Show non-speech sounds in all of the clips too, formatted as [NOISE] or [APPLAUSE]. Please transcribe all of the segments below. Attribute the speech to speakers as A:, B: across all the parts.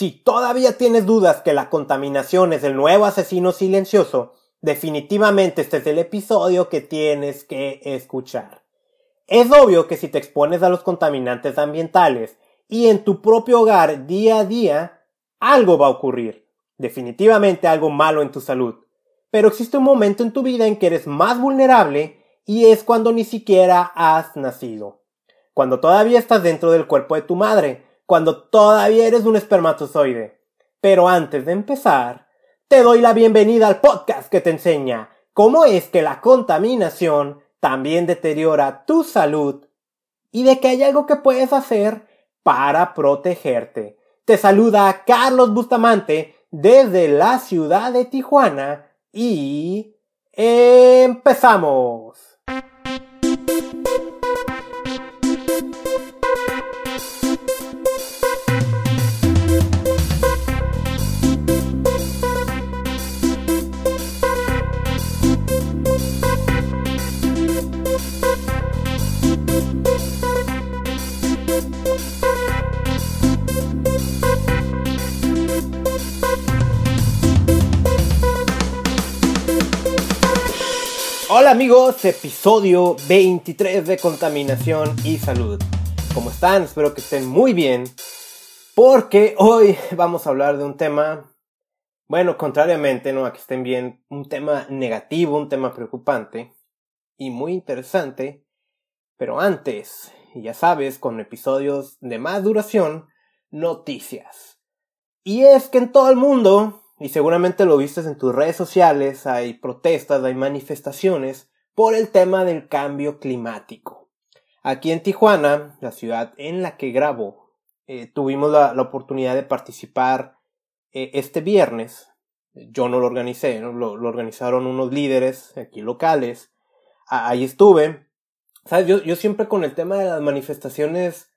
A: Si todavía tienes dudas que la contaminación es el nuevo asesino silencioso, definitivamente este es el episodio que tienes que escuchar. Es obvio que si te expones a los contaminantes ambientales y en tu propio hogar día a día, algo va a ocurrir. Definitivamente algo malo en tu salud. Pero existe un momento en tu vida en que eres más vulnerable y es cuando ni siquiera has nacido. Cuando todavía estás dentro del cuerpo de tu madre cuando todavía eres un espermatozoide. Pero antes de empezar, te doy la bienvenida al podcast que te enseña cómo es que la contaminación también deteriora tu salud y de que hay algo que puedes hacer para protegerte. Te saluda Carlos Bustamante desde la ciudad de Tijuana y empezamos. Hola amigos, episodio 23 de Contaminación y Salud. ¿Cómo están? Espero que estén muy bien. Porque hoy vamos a hablar de un tema, bueno, contrariamente, ¿no? A que estén bien, un tema negativo, un tema preocupante y muy interesante. Pero antes, ya sabes, con episodios de más duración, noticias. Y es que en todo el mundo y seguramente lo viste en tus redes sociales, hay protestas, hay manifestaciones por el tema del cambio climático. Aquí en Tijuana, la ciudad en la que grabo, eh, tuvimos la, oportunidad de participar eh, este viernes. Yo no lo organicé, Lo, organizaron unos líderes aquí locales. ahí estuve. ¿Sabes? Yo, yo, siempre con el tema de las manifestaciones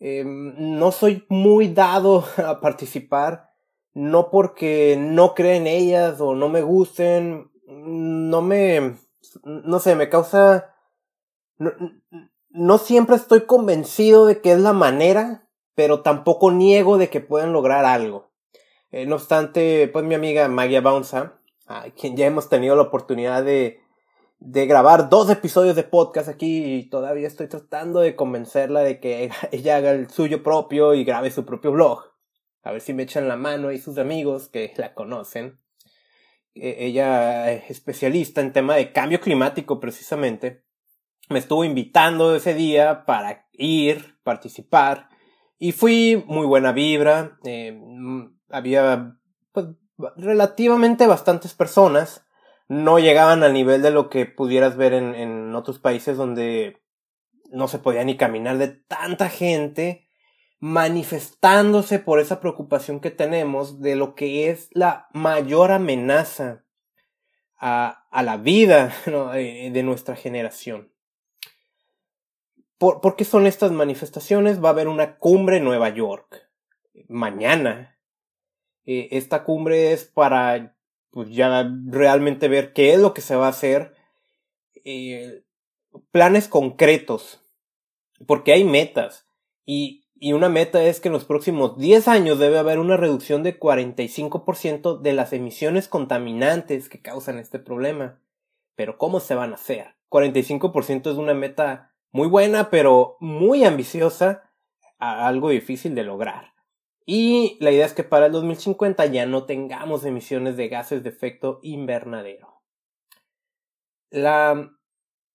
A: em, no soy muy dado [LAUGHS] a participar no porque no creen en ellas o no me gusten, no me, no sé, me causa, no, siempre estoy convencido de que es la manera, pero tampoco niego de que pueden lograr algo. Eh, no obstante, pues mi amiga Magia Bounza, a quien ya hemos tenido la oportunidad de, de grabar dos episodios de podcast aquí y todavía estoy tratando de convencerla de que [LAUGHS] ella haga el suyo propio y grabe su propio blog a ver si me echan la mano y sus amigos que [LAUGHS] la conocen. E, ella es especialista en tema de cambio climático precisamente. Me estuvo invitando ese día para ir, participar. Y fui muy buena vibra. Eh, había pues, relativamente bastantes personas. No llegaban al nivel de lo que pudieras ver en, en otros países donde no se podía ni caminar de tanta gente manifestándose por esa preocupación que tenemos de lo que es la mayor amenaza a, a la vida [LAUGHS] de nuestra generación. ¿Por, qué son estas manifestaciones? Va a haber una cumbre en Nueva York mañana. Eh, esta cumbre es para pues, ya realmente ver qué es lo que se va a hacer. Eh, planes concretos. Porque hay metas. Y y una meta es que en los próximos 10 años debe haber una reducción de 45% de las emisiones contaminantes que causan este problema. Pero ¿cómo se van a hacer? 45% es una meta muy buena, pero muy ambiciosa, algo difícil de lograr. Y la idea es que para el 2050 ya no tengamos emisiones de gases de efecto invernadero. La,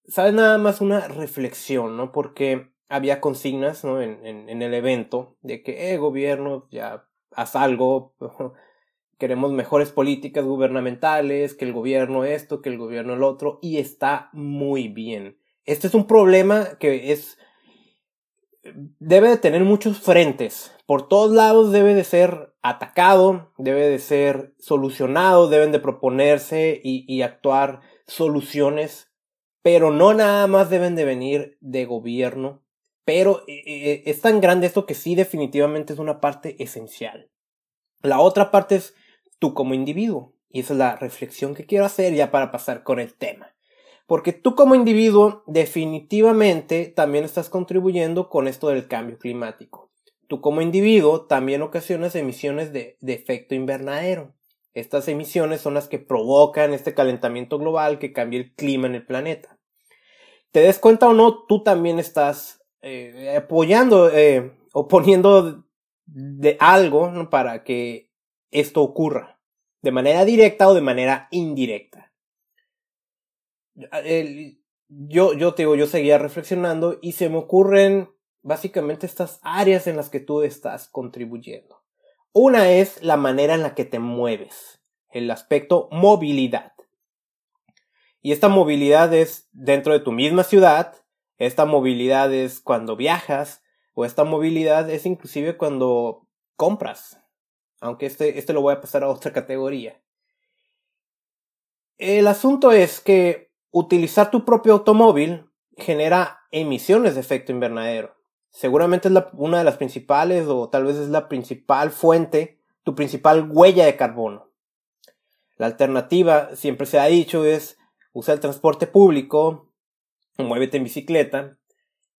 A: ¿sabes? Nada más una reflexión, ¿no? Porque había consignas en, el evento de que, eh, gobierno, ya haz algo, [LAUGHS] queremos mejores políticas gubernamentales, que el gobierno esto, que el gobierno el otro, y está muy bien. Este es un problema que es debe de tener muchos frentes. Por todos lados debe de ser atacado, debe de ser solucionado, deben de proponerse y actuar soluciones, pero no nada más deben de venir de gobierno pero eh, eh, es tan grande esto que sí definitivamente es una parte esencial. La otra parte es tú como individuo. Y esa es la reflexión que quiero hacer ya para pasar con el tema. Porque tú como individuo definitivamente también estás contribuyendo con esto del cambio climático. tú como individuo también ocasionas emisiones de, de efecto invernadero. Estas emisiones son las que provocan este calentamiento global que cambia el clima en el planeta. Te des cuenta o no, tú también estás eh, apoyando eh, o poniendo de algo para que esto ocurra, de manera directa o de manera indirecta. yo, yo te digo, yo seguía reflexionando y se me ocurren básicamente estas áreas en las que tú estás contribuyendo. Una es la manera en la que te mueves, el aspecto movilidad. Y esta movilidad es dentro de tu misma ciudad, esta movilidad es cuando viajas, o esta movilidad es inclusive cuando compras. Aunque este, este lo voy a pasar a otra categoría. El asunto es que utilizar tu propio automóvil genera emisiones de efecto invernadero. Seguramente es una de las principales o tal vez es la principal fuente, tu principal huella de carbono. La alternativa, siempre se ha dicho, es usar el transporte público, muévete en bicicleta,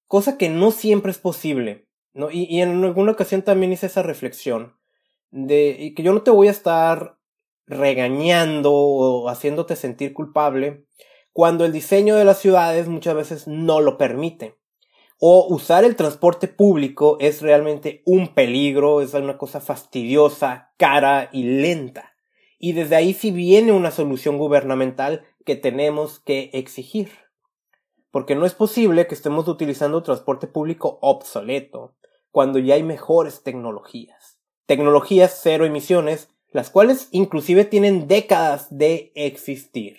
A: cosa que no siempre es posible. ¿no? Y, y en alguna ocasión también hice esa reflexión de que yo no te voy a estar regañando o haciéndote sentir culpable cuando el diseño de las ciudades muchas veces no lo permite. O usar el transporte público es realmente un peligro, es una cosa fastidiosa, cara y lenta. Y desde ahí sí viene una solución gubernamental que tenemos que exigir porque no es posible que estemos utilizando transporte público obsoleto cuando ya hay mejores tecnologías. Tecnologías cero emisiones, las cuales inclusive tienen décadas de existir.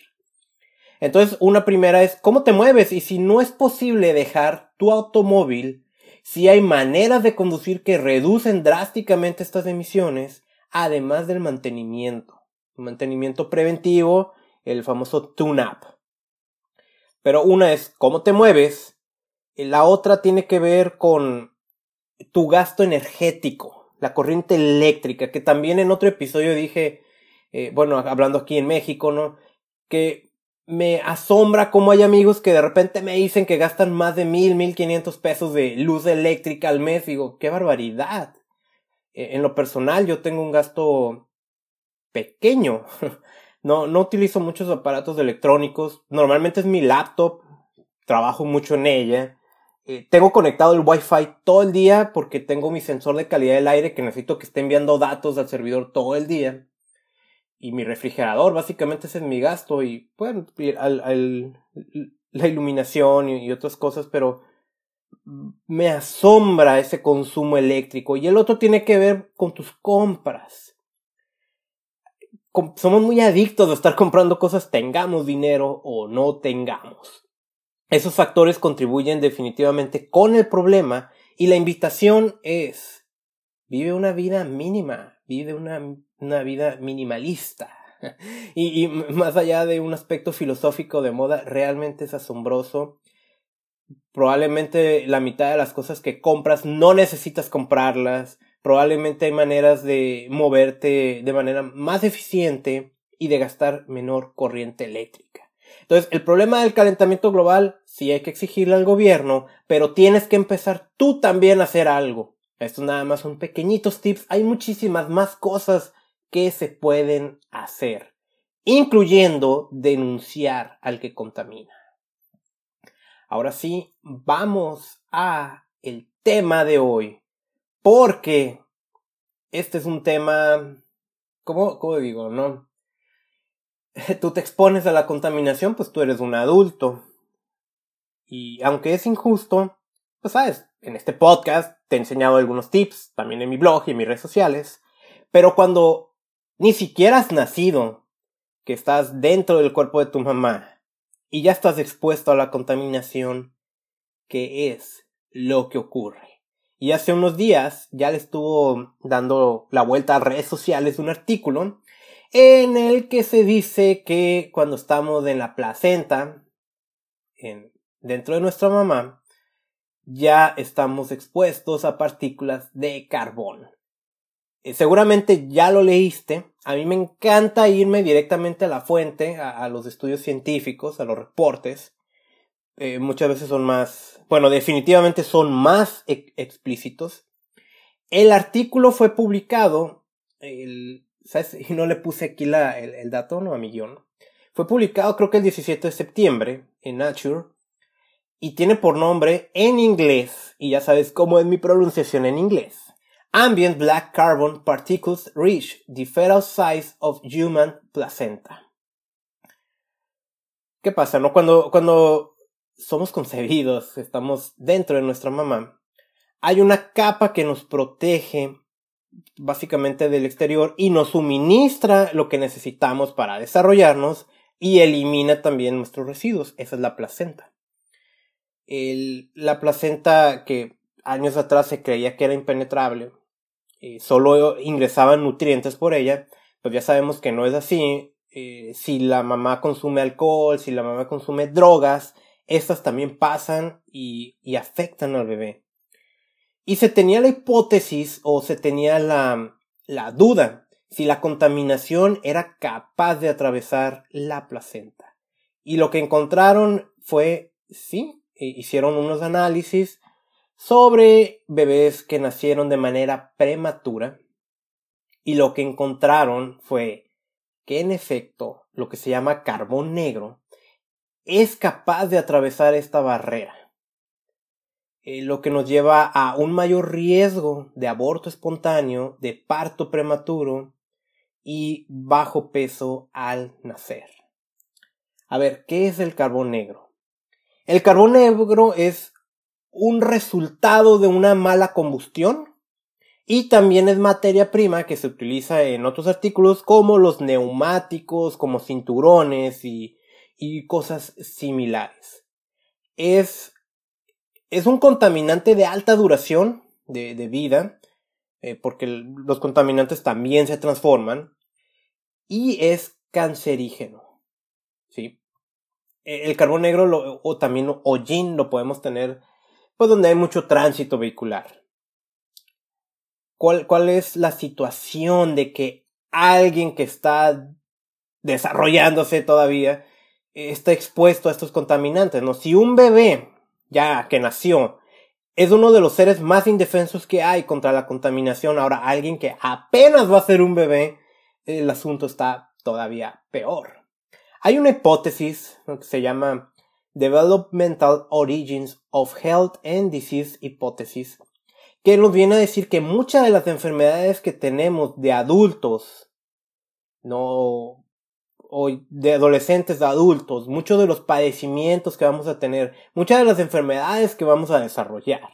A: Entonces, una primera es cómo te mueves y si no es posible dejar tu automóvil, si hay maneras de conducir que reducen drásticamente estas emisiones, además del mantenimiento. mantenimiento preventivo, el famoso tune-up. Pero una es cómo te mueves, y la otra tiene que ver con tu gasto energético, la corriente eléctrica, que también en otro episodio dije, eh, bueno, hablando aquí en México, ¿no? Que me asombra cómo hay amigos que de repente me dicen que gastan más de mil, mil quinientos pesos de luz eléctrica al mes. Digo, qué barbaridad. E, en lo personal, yo tengo un gasto pequeño. No, no utilizo muchos aparatos electrónicos. Normalmente es mi laptop. Trabajo mucho en ella. Eh, tengo conectado el Wi-Fi todo el día porque tengo mi sensor de calidad del aire que necesito que esté enviando datos al servidor todo el día. Y mi refrigerador, básicamente ese es mi gasto. Y bueno, la iluminación y otras cosas, pero me asombra ese consumo eléctrico. Y el otro tiene que ver con tus compras somos muy adictos a estar comprando cosas, tengamos dinero o no tengamos. Esos factores contribuyen definitivamente con el problema y la invitación es, vive una vida mínima, vive una, una vida minimalista. [LAUGHS] Y, y, más allá de un aspecto filosófico de moda, realmente es asombroso. Probablemente la mitad de las cosas que compras no necesitas comprarlas probablemente hay maneras de moverte de manera más eficiente y de gastar menor corriente eléctrica. Entonces, el problema del calentamiento global sí hay que exigirle al gobierno, pero tienes que empezar tú también a hacer algo. Esto nada más son pequeñitos tips, hay muchísimas más cosas que se pueden hacer, incluyendo denunciar al que contamina. Ahora sí, vamos a el tema de hoy, porque este es un tema, ¿cómo, cómo digo, no? [LAUGHS] Tú te expones a la contaminación, pues tú eres un adulto. Y aunque es injusto, pues sabes, en este podcast te he enseñado algunos tips, también en mi blog y en mis redes sociales. Pero cuando ni siquiera has nacido, que estás dentro del cuerpo de tu mamá y ya estás expuesto a la contaminación, ¿qué es lo que ocurre? Y hace unos días ya le estuvo dando la vuelta a redes sociales un artículo en el que se dice que cuando estamos en la placenta, en, dentro de nuestra mamá, ya estamos expuestos a partículas de carbón. Eh, seguramente ya lo leíste. A mí me encanta irme directamente a la fuente, a los estudios científicos, a los reportes. Eh, muchas veces son más, bueno, definitivamente son más explícitos. El artículo fue publicado, el, ¿sabes? [LAUGHS] Y no le puse aquí la, el, dato, no a mi guion. Fue publicado creo que el 17 de septiembre en Nature y tiene por nombre en inglés, y ya sabes cómo es mi pronunciación en inglés. Ambient Black Carbon Particles Reach the Fetal Size of Human Placenta. ¿Qué pasa, no? Cuando, cuando somos concebidos, estamos dentro de nuestra mamá, hay una capa que nos protege básicamente del exterior y nos suministra lo que necesitamos para desarrollarnos y elimina también nuestros residuos. Esa es la placenta. la placenta que años atrás se creía que era impenetrable, y solo ingresaban nutrientes por ella, pues ya sabemos que no es así. Eh, si la mamá consume alcohol, si la mamá consume drogas, estas también pasan y afectan al bebé. Y se tenía la hipótesis o se tenía la, la duda si la contaminación era capaz de atravesar la placenta. Y lo que encontraron fue, sí, e hicieron unos análisis sobre bebés que nacieron de manera prematura y lo que encontraron fue que en efecto lo que se llama carbón negro es capaz de atravesar esta barrera eh, lo que nos lleva a un mayor riesgo de aborto espontáneo, de parto prematuro y bajo peso al nacer. A ver, ¿qué es el carbón negro? El carbón negro es un resultado de una mala combustión y también es materia prima que se utiliza en otros artículos como los neumáticos, como cinturones y, y cosas similares. Es es un contaminante de alta duración de, vida, eh, porque los contaminantes también se transforman, y es cancerígeno. ¿sí? E, el carbón negro o también hollín lo podemos tener pues donde hay mucho tránsito vehicular. ¿Cuál, ¿Cuál es la situación de que alguien que está desarrollándose todavía está expuesto a estos contaminantes? ¿no? Si un bebé ya que nació, es uno de los seres más indefensos que hay contra la contaminación. Ahora, alguien que apenas va a ser un bebé, el asunto está todavía peor. Hay una hipótesis que se llama Developmental Origins of Health and Disease Hypothesis, que nos viene a decir que muchas de las enfermedades que tenemos de adultos, no de adolescentes a adultos, muchos de los padecimientos que vamos a tener, muchas de las enfermedades que vamos a desarrollar,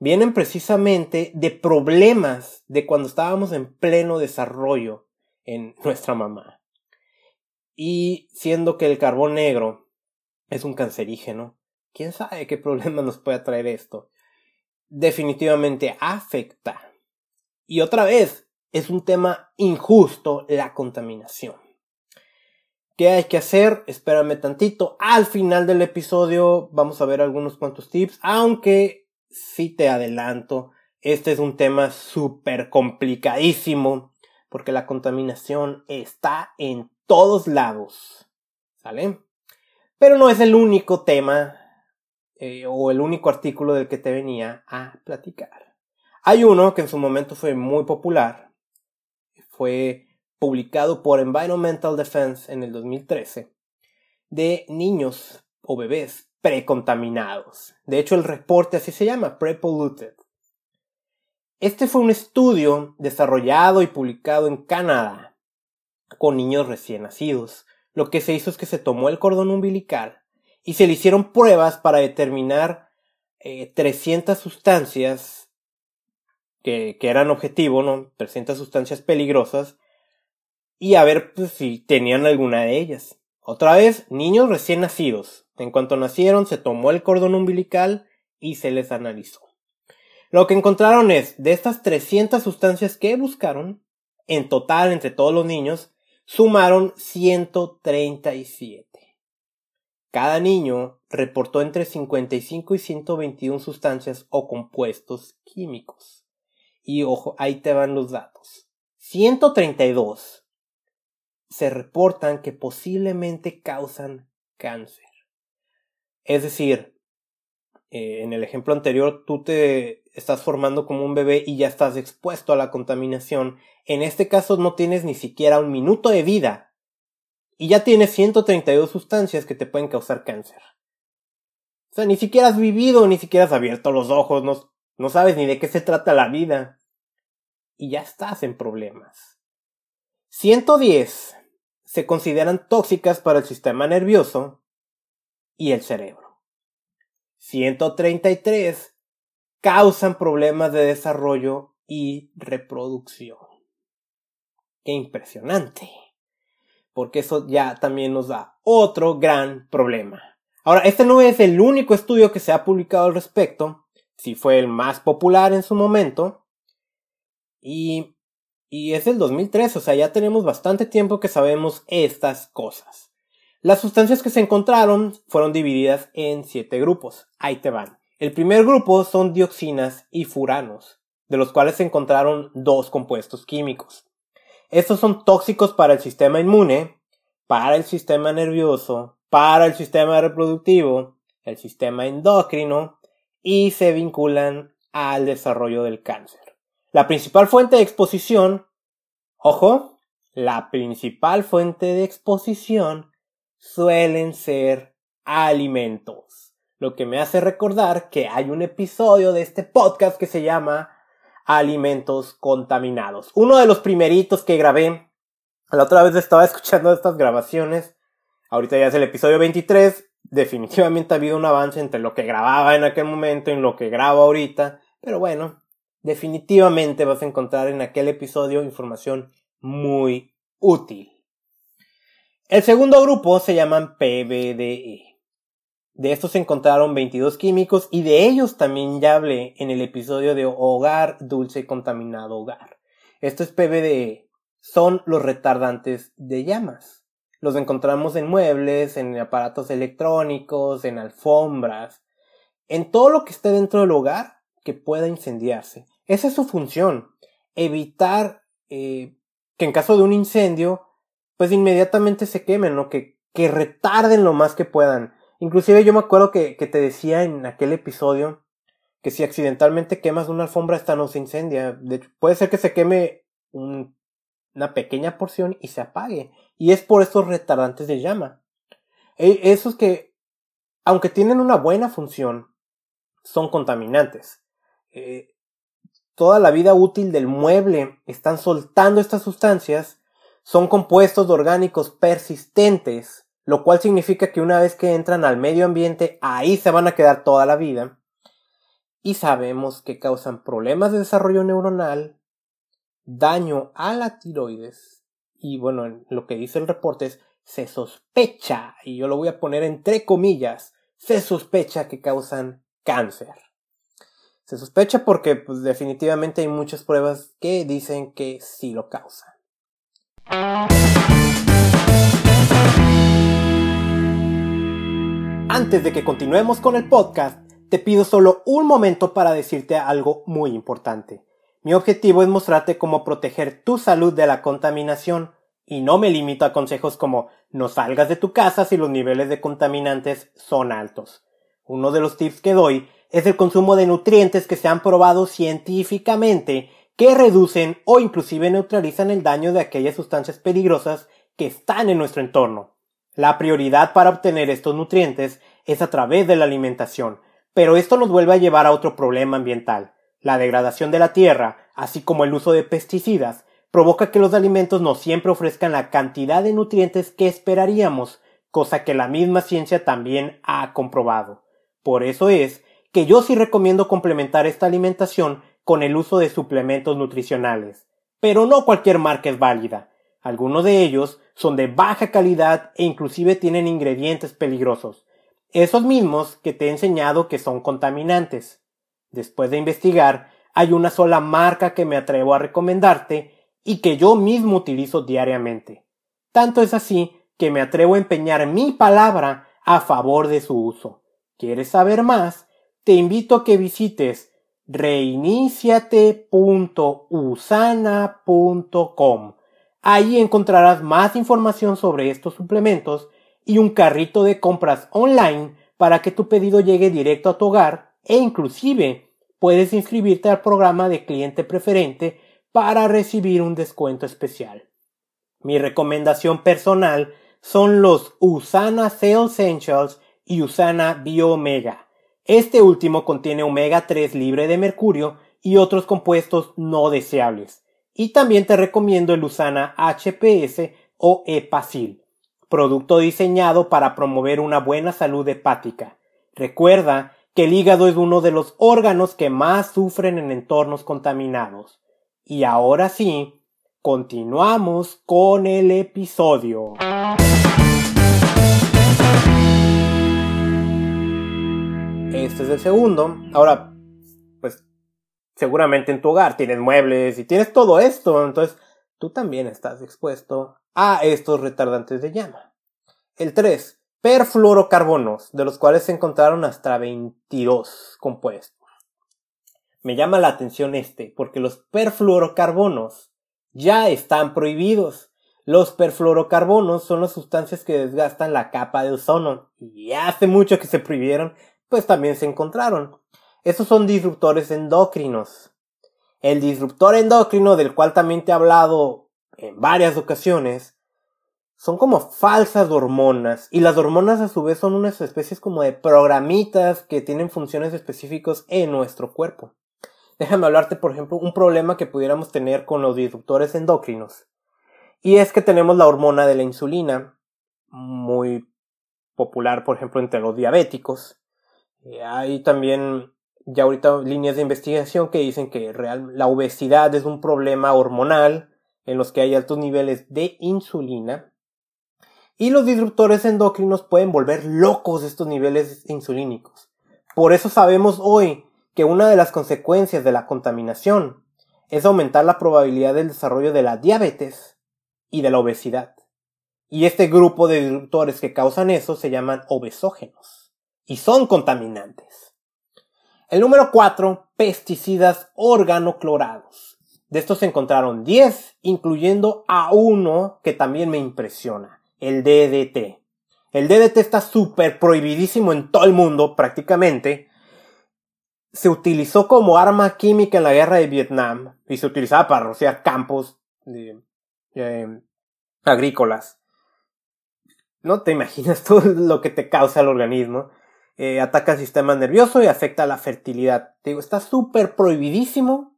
A: vienen precisamente de problemas de cuando estábamos en pleno desarrollo en nuestra mamá. Y siendo que el carbón negro es un cancerígeno, ¿quién sabe qué problema nos puede traer esto? Definitivamente afecta. Y otra vez, es un tema injusto la contaminación. ¿Qué hay que hacer? Espérame tantito. Al final del episodio vamos a ver algunos cuantos tips, aunque si te adelanto, este es un tema súper complicadísimo porque la contaminación está en todos lados. ¿Sale? Pero no es el único tema eh, o el único artículo del que te venía a platicar. Hay uno que en su momento fue muy popular. Fue publicado por Environmental Defense en el 2013, de niños o bebés precontaminados. De hecho, el reporte así se llama, Prepolluted. Este fue un estudio desarrollado y publicado en Canadá con niños recién nacidos. Lo que se hizo es que se tomó el cordón umbilical y se le hicieron pruebas para determinar 300 eh, sustancias que, que, eran objetivo, ¿no? 300 sustancias peligrosas y a ver pues, si tenían alguna de ellas. Otra vez, niños recién nacidos. En cuanto nacieron, se tomó el cordón umbilical y se les analizó. Lo que encontraron es, de estas 300 sustancias que buscaron, en total entre todos los niños, sumaron 137. Cada niño reportó entre 55 y 121 sustancias o compuestos químicos. Y ojo, ahí te van los datos. 132 se reportan que posiblemente causan cáncer. Es decir, eh, en el ejemplo anterior, tú te estás formando como un bebé y ya estás expuesto a la contaminación. En este caso no tienes ni siquiera un minuto de vida y ya tienes 132 sustancias que te pueden causar cáncer. O sea, ni siquiera has vivido, ni siquiera has abierto los ojos, no, no sabes ni de qué se trata la vida. Y ya estás en problemas. 110 se consideran tóxicas para el sistema nervioso y el cerebro. 133 causan problemas de desarrollo y reproducción. Qué impresionante. Porque eso ya también nos da otro gran problema. Ahora, este no es el único estudio que se ha publicado al respecto, si fue el más popular en su momento, y, y es del 2003, o sea, ya tenemos bastante tiempo que sabemos estas cosas. Las sustancias que se encontraron fueron divididas en siete grupos. Ahí te van. El primer grupo son dioxinas y furanos, de los cuales se encontraron dos compuestos químicos. Estos son tóxicos para el sistema inmune, para el sistema nervioso, para el sistema reproductivo, el sistema endocrino y se vinculan al desarrollo del cáncer. La principal fuente de exposición, ojo, la principal fuente de exposición suelen ser alimentos. Lo que me hace recordar que hay un episodio de este podcast que se llama Alimentos contaminados. Uno de los primeritos que grabé, la otra vez estaba [LAUGHS] escuchando estas grabaciones Ahorita ya es el episodio 23. Definitivamente ha habido un avance entre lo que grababa en aquel momento y lo que grabo ahorita. Pero bueno, definitivamente vas a encontrar en aquel episodio información muy útil. El segundo grupo se llaman PBDE. De estos se encontraron 22 químicos y de ellos también ya hablé en el episodio de Hogar Dulce Contaminado Hogar. Esto es PBDE. Son los retardantes de llamas. Los encontramos en muebles, en aparatos electrónicos, en alfombras, en todo lo que esté dentro del hogar que pueda incendiarse. Esa es su función, evitar eh, que en caso de un incendio, pues inmediatamente se quemen, ¿no? Que, que retarden lo más que puedan. Inclusive yo me acuerdo que, que te decía en aquel episodio que si accidentalmente quemas una alfombra, esta no se incendia. Puede ser que se queme un una pequeña porción y se apague. Y es por estos retardantes de llama. E, esos que, aunque tienen una buena función, son contaminantes. Eh, toda la vida útil del mueble están soltando estas sustancias. Son compuestos orgánicos persistentes, lo cual significa que una vez que entran al medio ambiente, ahí se van a quedar toda la vida. Y sabemos que causan problemas de desarrollo neuronal, daño a la tiroides. Y bueno, lo que dice el reporte es, se sospecha, y yo lo voy a poner entre comillas, se sospecha que causan cáncer. Se sospecha porque pues, definitivamente hay muchas pruebas que dicen que sí lo causan. Antes de que continuemos con el podcast, te pido solo un momento para decirte algo muy importante. Mi objetivo es mostrarte cómo proteger tu salud de la contaminación y no me limito a consejos como no salgas de tu casa si los niveles de contaminantes son altos. Uno de los tips que doy es el consumo de nutrientes que se han probado científicamente que reducen o inclusive neutralizan el daño de aquellas sustancias peligrosas que están en nuestro entorno. La prioridad para obtener estos nutrientes es a través de la alimentación, pero esto nos vuelve a llevar a otro problema ambiental. La degradación de la tierra, así como el uso de pesticidas, provoca que los alimentos no siempre ofrezcan la cantidad de nutrientes que esperaríamos, cosa que la misma ciencia también ha comprobado. Por eso es que yo sí recomiendo complementar esta alimentación con el uso de suplementos nutricionales. Pero no cualquier marca es válida. Algunos de ellos son de baja calidad e inclusive tienen ingredientes peligrosos. Esos mismos que te he enseñado que son contaminantes. Después de investigar, hay una sola marca que me atrevo a recomendarte y que yo mismo utilizo diariamente. Tanto es así que me atrevo a empeñar mi palabra a favor de su uso. ¿Quieres saber más? Te invito a que visites reiniciate.usana.com. Ahí encontrarás más información sobre estos suplementos y un carrito de compras online para que tu pedido llegue directo a tu hogar e inclusive puedes inscribirte al programa de cliente preferente para recibir un descuento especial. Mi recomendación personal son los Usana Cell Essentials y Usana Bio Omega. Este último contiene omega 3 libre de mercurio y otros compuestos no deseables. Y también te recomiendo el Usana HPS o Epacil, producto diseñado para promover una buena salud hepática. Recuerda que el hígado es uno de los órganos que más sufren en entornos contaminados. Y ahora sí, continuamos con el episodio. Este es el segundo. Ahora, pues seguramente en tu hogar tienes muebles y tienes todo esto, entonces tú también estás expuesto a estos retardantes de llama. El 3 perfluorocarbonos, de los cuales se encontraron hasta 22 compuestos. Me llama la atención este, porque los perfluorocarbonos ya están prohibidos. Los perfluorocarbonos son las sustancias que desgastan la capa de ozono, y hace mucho que se prohibieron, pues también se encontraron. Esos son disruptores endocrinos. El disruptor endocrino, del cual también te he hablado en varias ocasiones, son como falsas hormonas y las hormonas a su vez son unas especies como de programitas que tienen funciones específicas en nuestro cuerpo. Déjame hablarte, por ejemplo, un problema que pudiéramos tener con los disruptores endocrinos. Y es que tenemos la hormona de la insulina, muy popular, por ejemplo, entre los diabéticos. Eh, hay también ya ahorita líneas de investigación que dicen que la obesidad es un problema hormonal en los que hay altos niveles de insulina y los disruptores endocrinos pueden volver locos estos niveles insulínicos. Por eso sabemos hoy que una de las consecuencias de la contaminación es aumentar la probabilidad del desarrollo de la diabetes y de la obesidad. Y este grupo de disruptores que causan eso se llaman obesógenos y son contaminantes. El número 4, pesticidas organoclorados. De estos se encontraron 10, incluyendo a uno que también me impresiona el DDT. El DDT está súper prohibidísimo en todo el mundo prácticamente. Se utilizó como arma química en la guerra de Vietnam y se utilizaba para rociar campos agrícolas. No te imaginas todo lo que te causa el organismo. Eh, ataca el sistema nervioso y afecta la fertilidad. digo, está súper prohibidísimo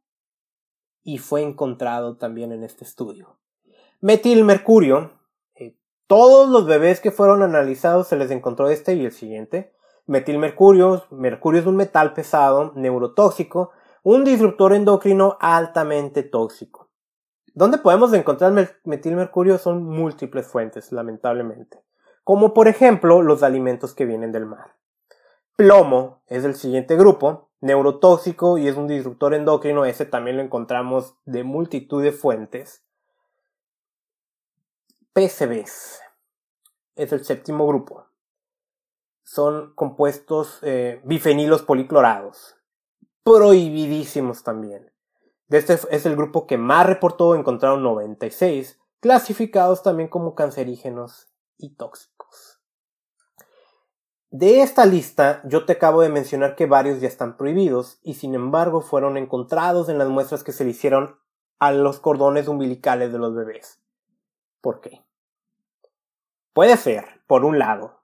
A: y fue encontrado también en este estudio. Metilmercurio todos los bebés que fueron analizados se les encontró este y el siguiente. Metilmercurio. Mercurio es un metal pesado, neurotóxico, un disruptor endocrino altamente tóxico. ¿Dónde podemos encontrar metilmercurio? Son múltiples fuentes, lamentablemente. Como por ejemplo los alimentos que vienen del mar. Plomo es el siguiente grupo, neurotóxico y es un disruptor endocrino, ese también lo encontramos de multitud de fuentes. PCBs. Es el séptimo grupo. Son compuestos eh, bifenilos policlorados. Prohibidísimos también. Este es el grupo que más reportó, encontraron 96, clasificados también como cancerígenos y tóxicos. De esta lista, yo te acabo de mencionar que varios ya están prohibidos y sin embargo fueron encontrados en las muestras que se le hicieron a los cordones umbilicales de los bebés. ¿Por qué? Puede ser, por un lado,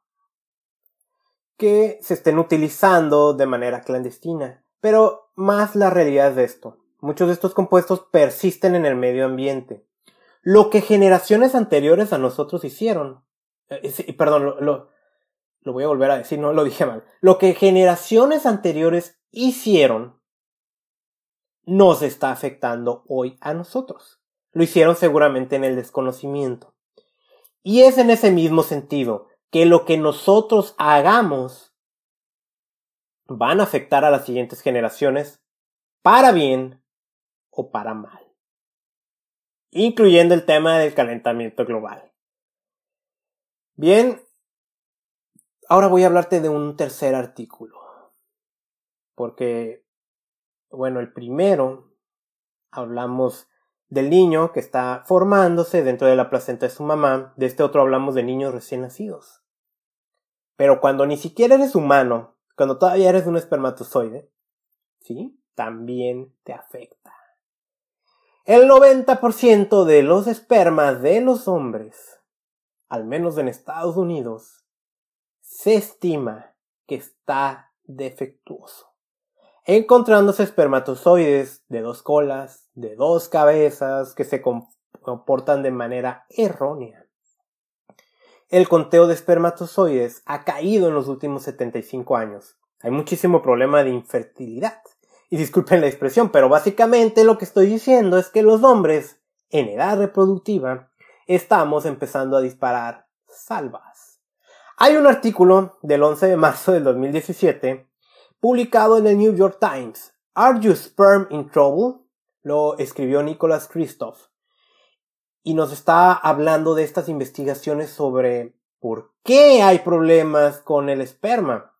A: que se estén utilizando de manera clandestina, pero más la realidad de esto. Muchos de estos compuestos persisten en el medio ambiente. Lo que generaciones anteriores a nosotros hicieron. Eh, perdón, lo, lo voy a volver a decir, no lo dije mal. Lo que generaciones anteriores hicieron nos está afectando hoy a nosotros. Lo hicieron seguramente en el desconocimiento. Y es en ese mismo sentido que lo que nosotros hagamos van a afectar a las siguientes generaciones para bien o para mal, incluyendo el tema del calentamiento global. Bien, ahora voy a hablarte de un tercer artículo, porque, bueno, el primero hablamos del niño que está formándose dentro de la placenta de su mamá, de este otro hablamos de niños recién nacidos. Pero cuando ni siquiera eres humano, cuando todavía eres un espermatozoide, ¿sí? También te afecta. El 90% de los espermas de los hombres, al menos en Estados Unidos, se estima que está defectuoso. Encontrándose espermatozoides de dos colas, de dos cabezas, que se comportan de manera errónea. El conteo de espermatozoides ha caído en los últimos 75 años. Hay muchísimo problema de infertilidad. Y disculpen la expresión, pero básicamente lo que estoy diciendo es que los hombres en edad reproductiva estamos empezando a disparar salvas. Hay un artículo del 11 de marzo del 2017 publicado en el New York Times. Are you sperm in trouble? Lo escribió Nicholas Christoph. Y nos está hablando de estas investigaciones sobre por qué hay problemas con el esperma.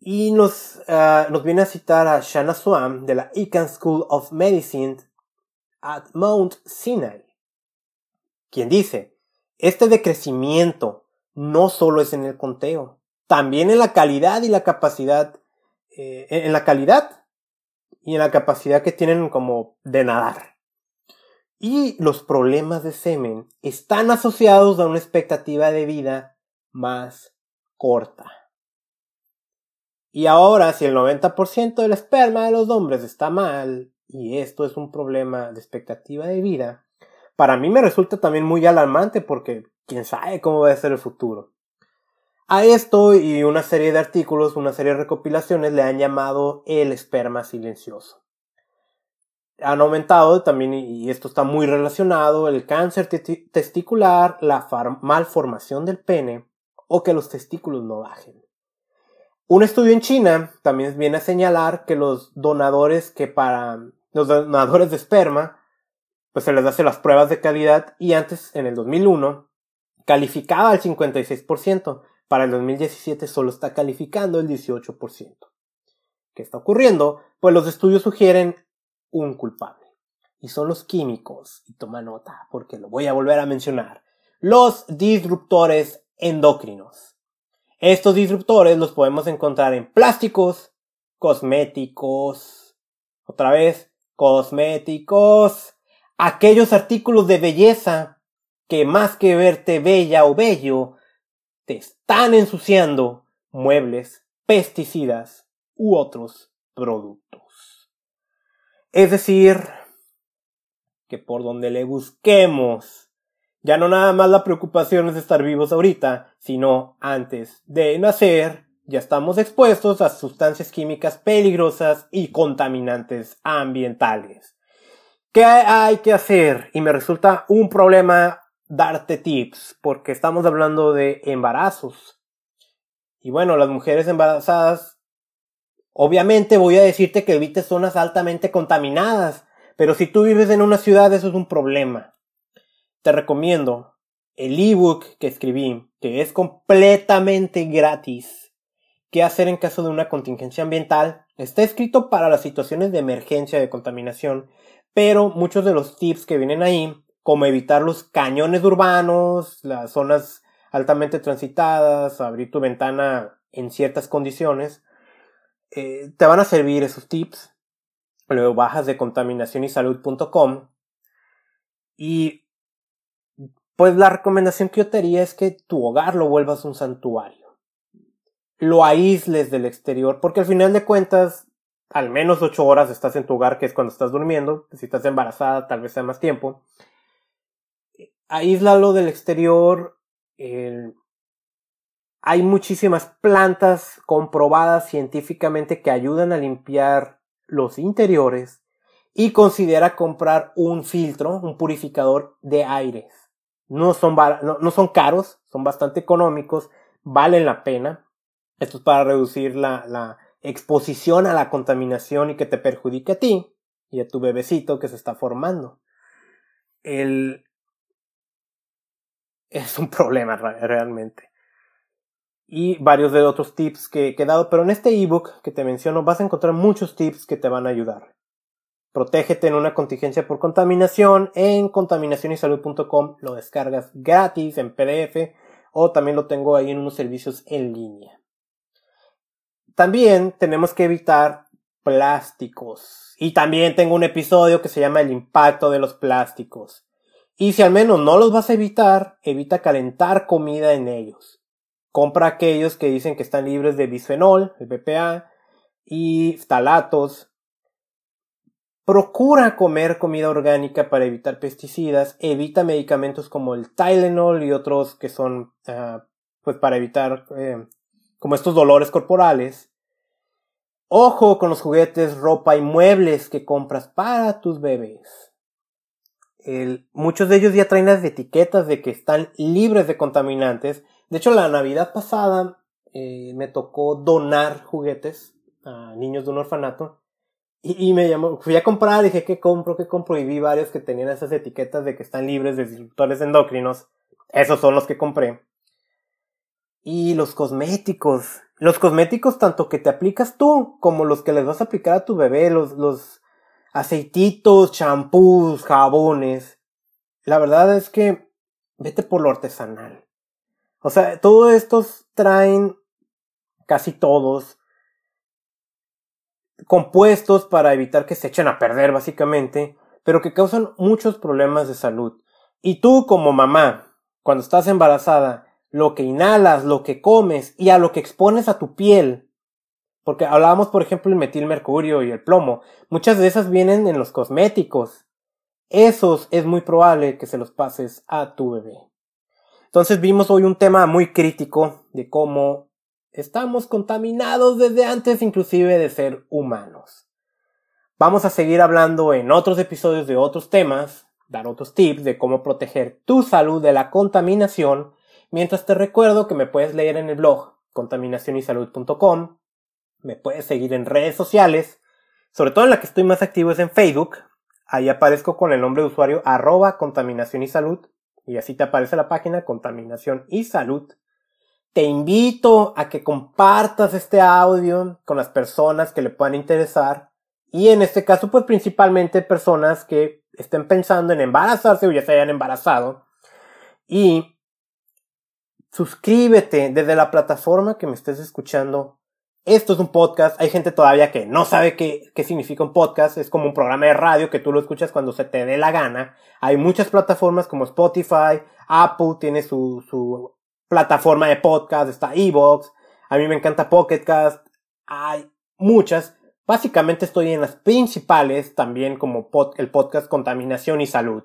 A: Y nos, ah, nos viene a citar a Shanna Swam de la Icahn School of Medicine at Mount Sinai, quien dice, este decrecimiento no solo es en el conteo, también en la calidad y la capacidad, eh, en la calidad y en la capacidad que tienen como de nadar. Y los problemas de semen están asociados a una expectativa de vida más corta. Y ahora, si el 90% del esperma de los hombres está mal, y esto es un problema de expectativa de vida, para mí me resulta también muy alarmante porque quién sabe cómo va a ser el futuro. A esto y una serie de artículos, una serie de recopilaciones le han llamado el esperma silencioso. Han aumentado también, y esto está muy relacionado, el cáncer testicular, la malformación del pene o que los testículos no bajen. Un estudio en China también viene a señalar que los donadores que para los donadores de esperma, pues se les hace las pruebas de calidad y antes, en el 2001, calificaba al 56%. Para el 2017 solo está calificando el 18%. ¿Qué está ocurriendo? Pues los estudios sugieren un culpable. Y son los químicos. Y toma nota, porque lo voy a volver a mencionar. Los disruptores endocrinos. Estos disruptores los podemos encontrar en plásticos, cosméticos, otra vez, cosméticos, aquellos artículos de belleza que más que verte bella o bello, te están ensuciando muebles, pesticidas u otros productos. Es decir, que por donde le busquemos ya no nada más la preocupación es estar vivos ahorita, sino antes de nacer, ya estamos expuestos a sustancias químicas peligrosas y contaminantes ambientales. ¿Qué hay que hacer? Y me resulta un problema darte tips, porque estamos hablando de embarazos. Y bueno, las mujeres embarazadas, obviamente voy a decirte que evites zonas altamente contaminadas, pero si tú vives en una ciudad eso es un problema te recomiendo el ebook que escribí, que es completamente gratis. ¿Qué hacer en caso de una contingencia ambiental? Está escrito para las situaciones de emergencia de contaminación, pero muchos de los tips que vienen ahí, como evitar los cañones urbanos, las zonas altamente transitadas, abrir tu ventana en ciertas condiciones, eh, te van a servir esos tips. Luego bajas de contaminación y pues la recomendación que yo te haría es que tu hogar lo vuelvas un santuario. Lo aísles del exterior, porque al final de cuentas, al menos ocho horas estás en tu hogar, que es cuando estás durmiendo. Si estás embarazada, tal vez sea más tiempo. Aíslalo del exterior. hay muchísimas plantas comprobadas científicamente que ayudan a limpiar los interiores y considera comprar un filtro, un purificador de aires no son, no, son caros, son bastante económicos, valen la pena. Esto es para reducir la, la exposición a la contaminación y que te perjudique a ti y a tu bebecito que se está formando. El... Es un [LAUGHS] problema realmente. Y varios de otros tips que he dado, pero en este ebook que te menciono vas a encontrar muchos tips que te van a ayudar. Protégete en una contingencia por contaminación en contaminacionysalud.com. Lo descargas gratis en PDF o también lo tengo ahí en unos servicios en línea. También tenemos que evitar plásticos. Y también tengo un episodio que se llama El impacto de los plásticos. Y si al menos no los vas a evitar, evita calentar comida en ellos. Compra aquellos que dicen que están libres de bisfenol, el BPA, yftalatos. Procura comer comida orgánica para evitar pesticidas. Evita medicamentos como el Tylenol y otros que son ah, pues para evitar eh, como estos dolores corporales. Ojo con los juguetes, ropa y muebles que compras para tus bebés. Muchos de ellos ya traen las etiquetas de que están libres de contaminantes. De hecho, la Navidad pasada eh, me tocó donar juguetes a niños de un orfanato. Y, me llamó, fui a comprar, dije, ¿qué compro? ¿Qué compro? Y vi varios que tenían esas etiquetas de que están libres de disruptores endocrinos. Esos son los que compré. Y los cosméticos. Los cosméticos tanto que te aplicas tú como los que les vas a aplicar a tu bebé, los, los aceititos, champús, jabones. La verdad es que vete por lo artesanal. O sea, todos estos traen casi todos compuestos para evitar que se echen a perder básicamente, pero que causan muchos problemas de salud. Y tú como mamá, cuando estás embarazada, lo que inhalas, lo que comes y a lo que expones a tu piel. Porque hablábamos, por ejemplo, el metilmercurio y el plomo. Muchas de esas vienen en los cosméticos. Esos es muy probable que se los pases a tu bebé. Entonces vimos hoy un tema muy crítico de cómo estamos contaminados desde antes inclusive de ser humanos. Vamos a seguir hablando en otros episodios de otros temas, dar otros tips de cómo proteger tu salud de la contaminación Mientras te recuerdo que me puedes leer en el blog contaminacionysalud.com, me puedes seguir en redes sociales, sobre todo en la que estoy más activo es en Facebook, ahí aparezco con el nombre de usuario arroba contaminación y salud, y así te aparece la página contaminación y salud. Te invito a que compartas este audio con las personas que le puedan interesar, y en este caso pues principalmente personas que estén pensando en embarazarse o ya se hayan embarazado, y suscríbete desde la plataforma que me estés escuchando. Esto es un podcast. Hay gente todavía que no sabe qué, qué significa un podcast. Es como un programa de radio que tú lo escuchas cuando se te dé la gana. Hay muchas plataformas como Spotify, Apple tiene su, su plataforma de podcast, está Evox. A mí me encanta Pocket Cast. Hay muchas. Básicamente estoy en las principales también como el podcast Contaminación y Salud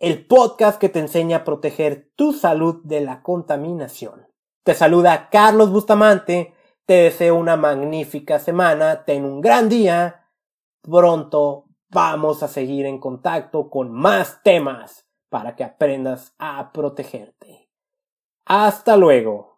A: el podcast que te enseña a proteger tu salud de la contaminación. Te saluda Carlos Bustamante, te deseo una magnífica semana, ten un gran día. Pronto vamos a seguir en contacto con más temas para que aprendas a protegerte. Hasta luego.